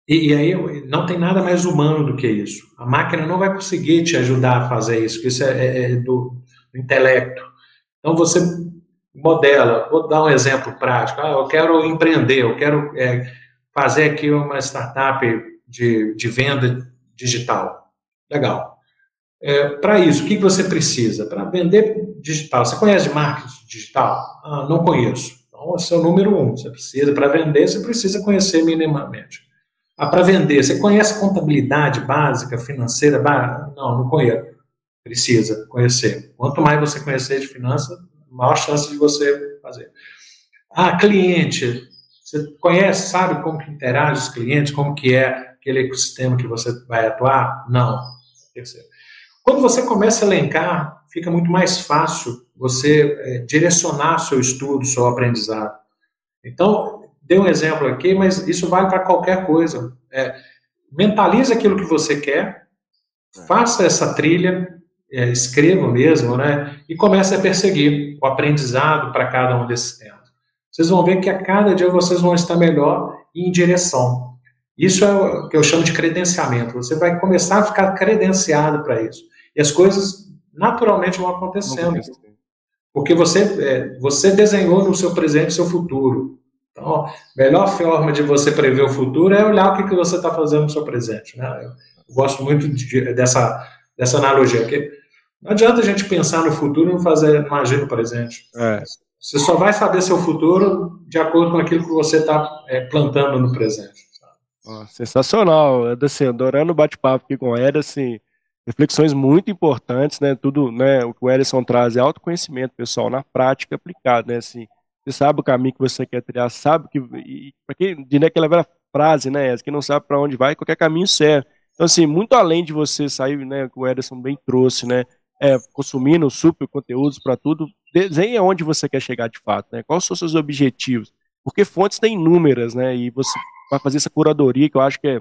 E, e, aí não tem nada mais humano do que isso. A máquina não vai conseguir te ajudar a fazer isso, porque isso é, é, é do, do intelecto. Então você modela. Vou dar um exemplo prático. Ah, eu quero empreender, eu quero é, fazer aqui uma startup de, de venda digital. Legal. É, Para isso, o que você precisa? Para vender digital. Você conhece marketing digital? Ah, não conheço. Então, esse é o número um. Você precisa, para vender, você precisa conhecer minimamente. Ah, para vender, você conhece contabilidade básica, financeira? Não, não conheço. Precisa conhecer. Quanto mais você conhecer de finanças, maior chance de você fazer. Ah, cliente. Você conhece, sabe como que interage os clientes, como que é aquele ecossistema que você vai atuar? Não. Terceiro. Quando você começa a elencar, fica muito mais fácil você é, direcionar seu estudo, seu aprendizado. Então, dei um exemplo aqui, mas isso vale para qualquer coisa. É, mentalize aquilo que você quer, faça essa trilha, é, escreva mesmo, né? E comece a perseguir o aprendizado para cada um desses temas. Vocês vão ver que a cada dia vocês vão estar melhor em direção. Isso é o que eu chamo de credenciamento. Você vai começar a ficar credenciado para isso. E as coisas naturalmente vão acontecendo. Porque você, é, você desenhou no seu presente o seu futuro. Então, a melhor forma de você prever o futuro é olhar o que, que você está fazendo no seu presente. Né? Eu gosto muito de, dessa dessa analogia. Porque não adianta a gente pensar no futuro e não fazer, não agir no presente. É. Você só vai saber seu futuro de acordo com aquilo que você está é, plantando no presente. Oh, sensacional, assim, adorando o bate-papo aqui com o Ed, assim, reflexões muito importantes, né, tudo, né, o que o Edson traz é autoconhecimento, pessoal, na prática aplicado, né, assim, você sabe o caminho que você quer trilhar, sabe que, para quem, de né, aquela velha frase, né, que não sabe para onde vai, qualquer caminho serve, então, assim, muito além de você sair, né, que o Ederson bem trouxe, né, é, consumindo super conteúdos para tudo, desenhe onde você quer chegar de fato, né, quais são seus objetivos, porque fontes tem inúmeras, né, e você vai fazer essa curadoria que eu acho que é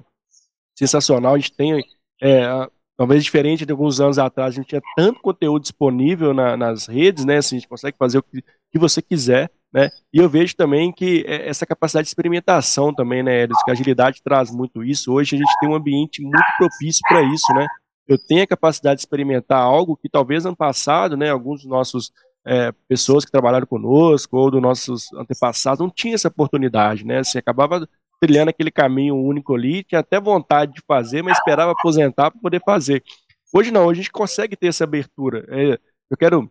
sensacional, a gente tem, é, talvez diferente de alguns anos atrás, a gente tinha tanto conteúdo disponível na, nas redes, né, assim, a gente consegue fazer o que, que você quiser, né? E eu vejo também que é, essa capacidade de experimentação também, né, Elis, que a agilidade traz muito isso. Hoje a gente tem um ambiente muito propício para isso, né? Eu tenho a capacidade de experimentar algo que talvez ano passado, né, alguns dos nossos é, pessoas que trabalharam conosco ou dos nossos antepassados não tinham essa oportunidade, né? Você acabava trilhando aquele caminho único ali, tinha até vontade de fazer, mas esperava aposentar para poder fazer. Hoje não, hoje a gente consegue ter essa abertura. É, eu quero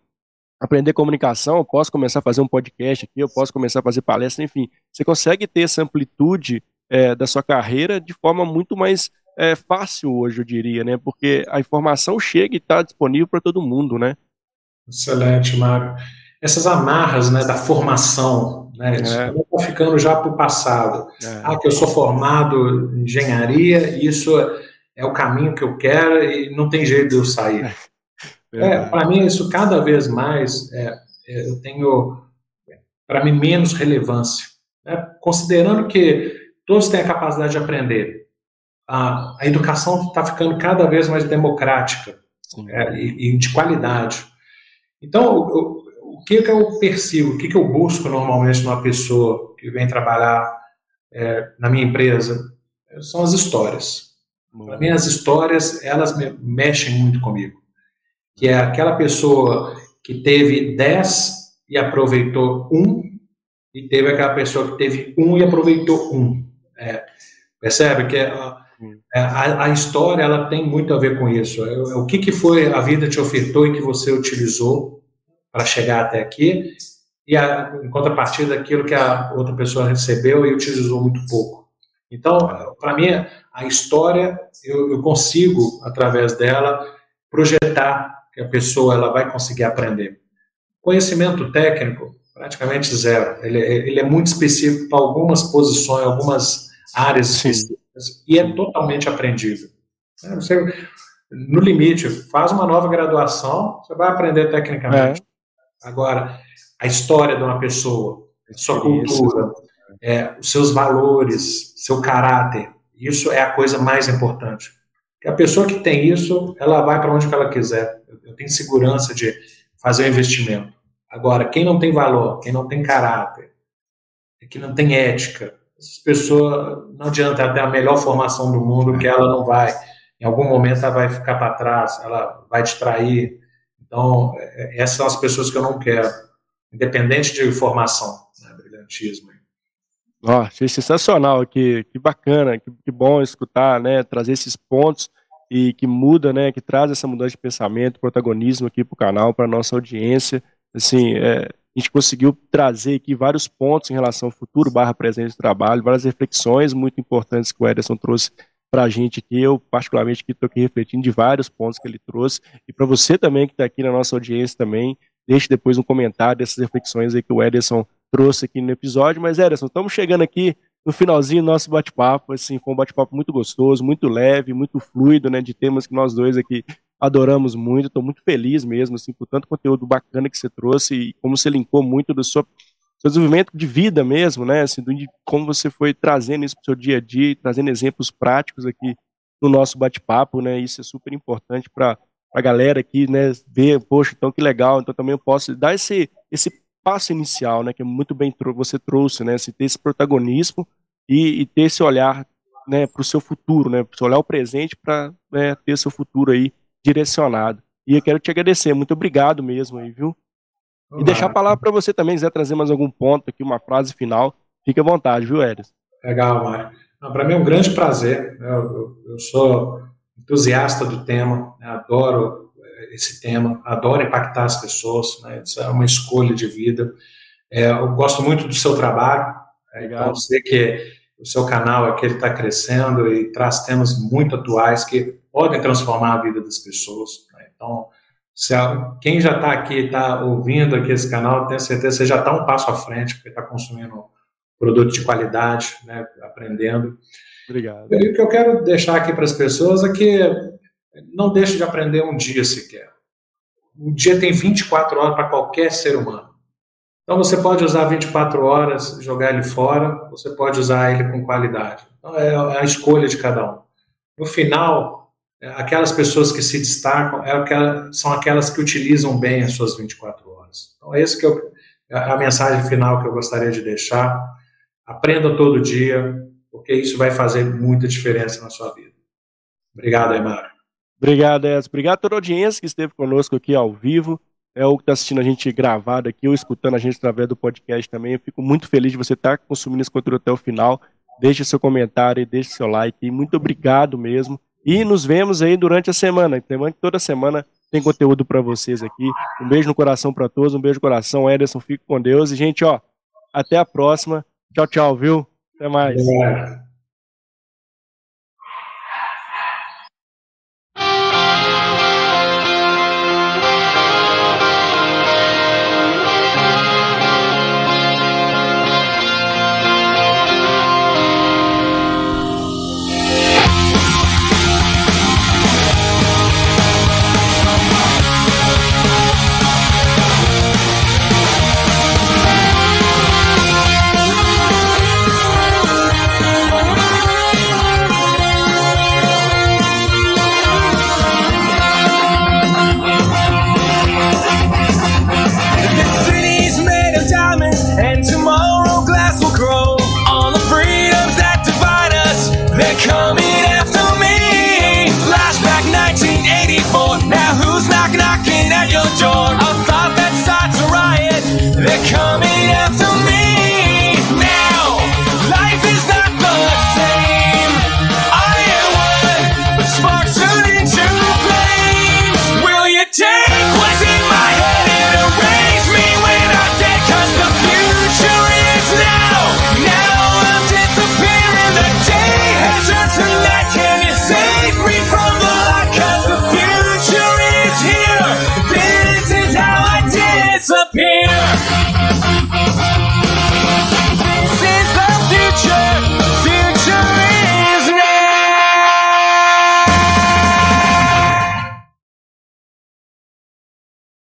aprender comunicação, eu posso começar a fazer um podcast aqui, eu posso começar a fazer palestra, enfim. Você consegue ter essa amplitude é, da sua carreira de forma muito mais é, fácil hoje, eu diria, né? Porque a informação chega e está disponível para todo mundo, né? Excelente, Mário. Essas amarras né, da formação, né, isso é. está ficando já para o passado. É. Ah, que eu sou formado em engenharia, isso é o caminho que eu quero e não tem jeito de eu sair. É, para mim, isso cada vez mais é, é, eu tenho, para mim, menos relevância. Né? Considerando que todos têm a capacidade de aprender, a, a educação está ficando cada vez mais democrática é, e, e, de qualidade. Então, o, o, que, que eu percebo, o que, que eu busco normalmente numa pessoa que vem trabalhar é, na minha empresa, são as histórias. Para mim, as histórias, elas me, mexem muito comigo que é aquela pessoa que teve 10 e aproveitou um, e teve aquela pessoa que teve um e aproveitou um. É, percebe que a, é, a, a, história ela tem muito a ver com isso. É, o que, que foi a vida te ofertou e que você utilizou para chegar até aqui, e a, em contrapartida daquilo que a outra pessoa recebeu e utilizou muito pouco. Então, para mim, a história, eu, eu consigo, através dela, projetar que a pessoa ela vai conseguir aprender. Conhecimento técnico, praticamente zero. Ele, é, ele é muito específico para algumas posições, algumas áreas Sim. específicas, e é totalmente aprendível. É, você, no limite, faz uma nova graduação, você vai aprender tecnicamente. É. Agora, a história de uma pessoa, sua cultura, é, os seus valores, seu caráter, isso é a coisa mais importante. Porque a pessoa que tem isso, ela vai para onde ela quiser. Tenho segurança de fazer o investimento. Agora, quem não tem valor, quem não tem caráter, que não tem ética, essas pessoas, não adianta ter a melhor formação do mundo, que ela não vai, em algum momento ela vai ficar para trás, ela vai distrair. Então, é, essas são as pessoas que eu não quero, independente de formação, né, brilhantismo. Oh, sensacional, que, que bacana, que, que bom escutar, né, trazer esses pontos e que muda, né, que traz essa mudança de pensamento, protagonismo aqui para o canal, para nossa audiência. Assim, é, a gente conseguiu trazer aqui vários pontos em relação ao futuro barra presente do trabalho, várias reflexões muito importantes que o Ederson trouxe para a gente aqui. Eu, particularmente, estou aqui refletindo de vários pontos que ele trouxe. E para você também que está aqui na nossa audiência também, deixe depois um comentário dessas reflexões aí que o Ederson trouxe aqui no episódio. Mas, Ederson, estamos chegando aqui no finalzinho nosso bate-papo. Assim, foi um bate-papo muito gostoso, muito leve, muito fluido, né? De temas que nós dois aqui adoramos muito. Estou muito feliz mesmo, assim, por tanto conteúdo bacana que você trouxe e como você linkou muito do seu, seu desenvolvimento de vida mesmo, né? Assim, de como você foi trazendo isso para o seu dia a dia, trazendo exemplos práticos aqui no nosso bate-papo, né? Isso é super importante para a galera aqui, né? Ver, poxa, então que legal. Então também eu posso dar esse esse passo inicial, né, que muito bem você trouxe, né, se ter esse protagonismo e, e ter esse olhar, né, para o seu futuro, né, para olhar o presente para né, ter seu futuro aí direcionado. E eu quero te agradecer, muito obrigado mesmo aí, viu? Olá. E deixar a palavra para você também, quiser trazer mais algum ponto aqui, uma frase final, fique à vontade, viu, Eres? Legal, Mário. Para mim é um grande prazer, né? eu, eu, eu, sou entusiasta do tema, né? adoro esse tema, adoro impactar as pessoas, né? isso é uma escolha de vida. É, eu gosto muito do seu trabalho, é, então sei que o seu canal aqui está crescendo e traz temas muito atuais que podem transformar a vida das pessoas. Né? Então, se a, quem já está aqui, está ouvindo aqui esse canal, tenho certeza que você já está um passo à frente, porque está consumindo produto de qualidade, né? aprendendo. Obrigado. E o que eu quero deixar aqui para as pessoas é que não deixe de aprender um dia sequer. Um dia tem 24 horas para qualquer ser humano. Então você pode usar 24 horas, jogar ele fora, você pode usar ele com qualidade. Então é a escolha de cada um. No final, é, aquelas pessoas que se destacam é aquela, são aquelas que utilizam bem as suas 24 horas. Então é isso que eu, é a mensagem final que eu gostaria de deixar. Aprenda todo dia, porque isso vai fazer muita diferença na sua vida. Obrigado, Aymar. Obrigado, Edson. Obrigado a toda a audiência que esteve conosco aqui ao vivo. É o que está assistindo a gente gravado aqui ou escutando a gente através do podcast também. Eu fico muito feliz de você estar tá consumindo esse conteúdo até o final. Deixe seu comentário, deixe seu like. Muito obrigado mesmo. E nos vemos aí durante a semana. Toda semana tem conteúdo para vocês aqui. Um beijo no coração para todos. Um beijo no coração. Ederson, fique com Deus. E, gente, ó, até a próxima. Tchau, tchau, viu? Até mais.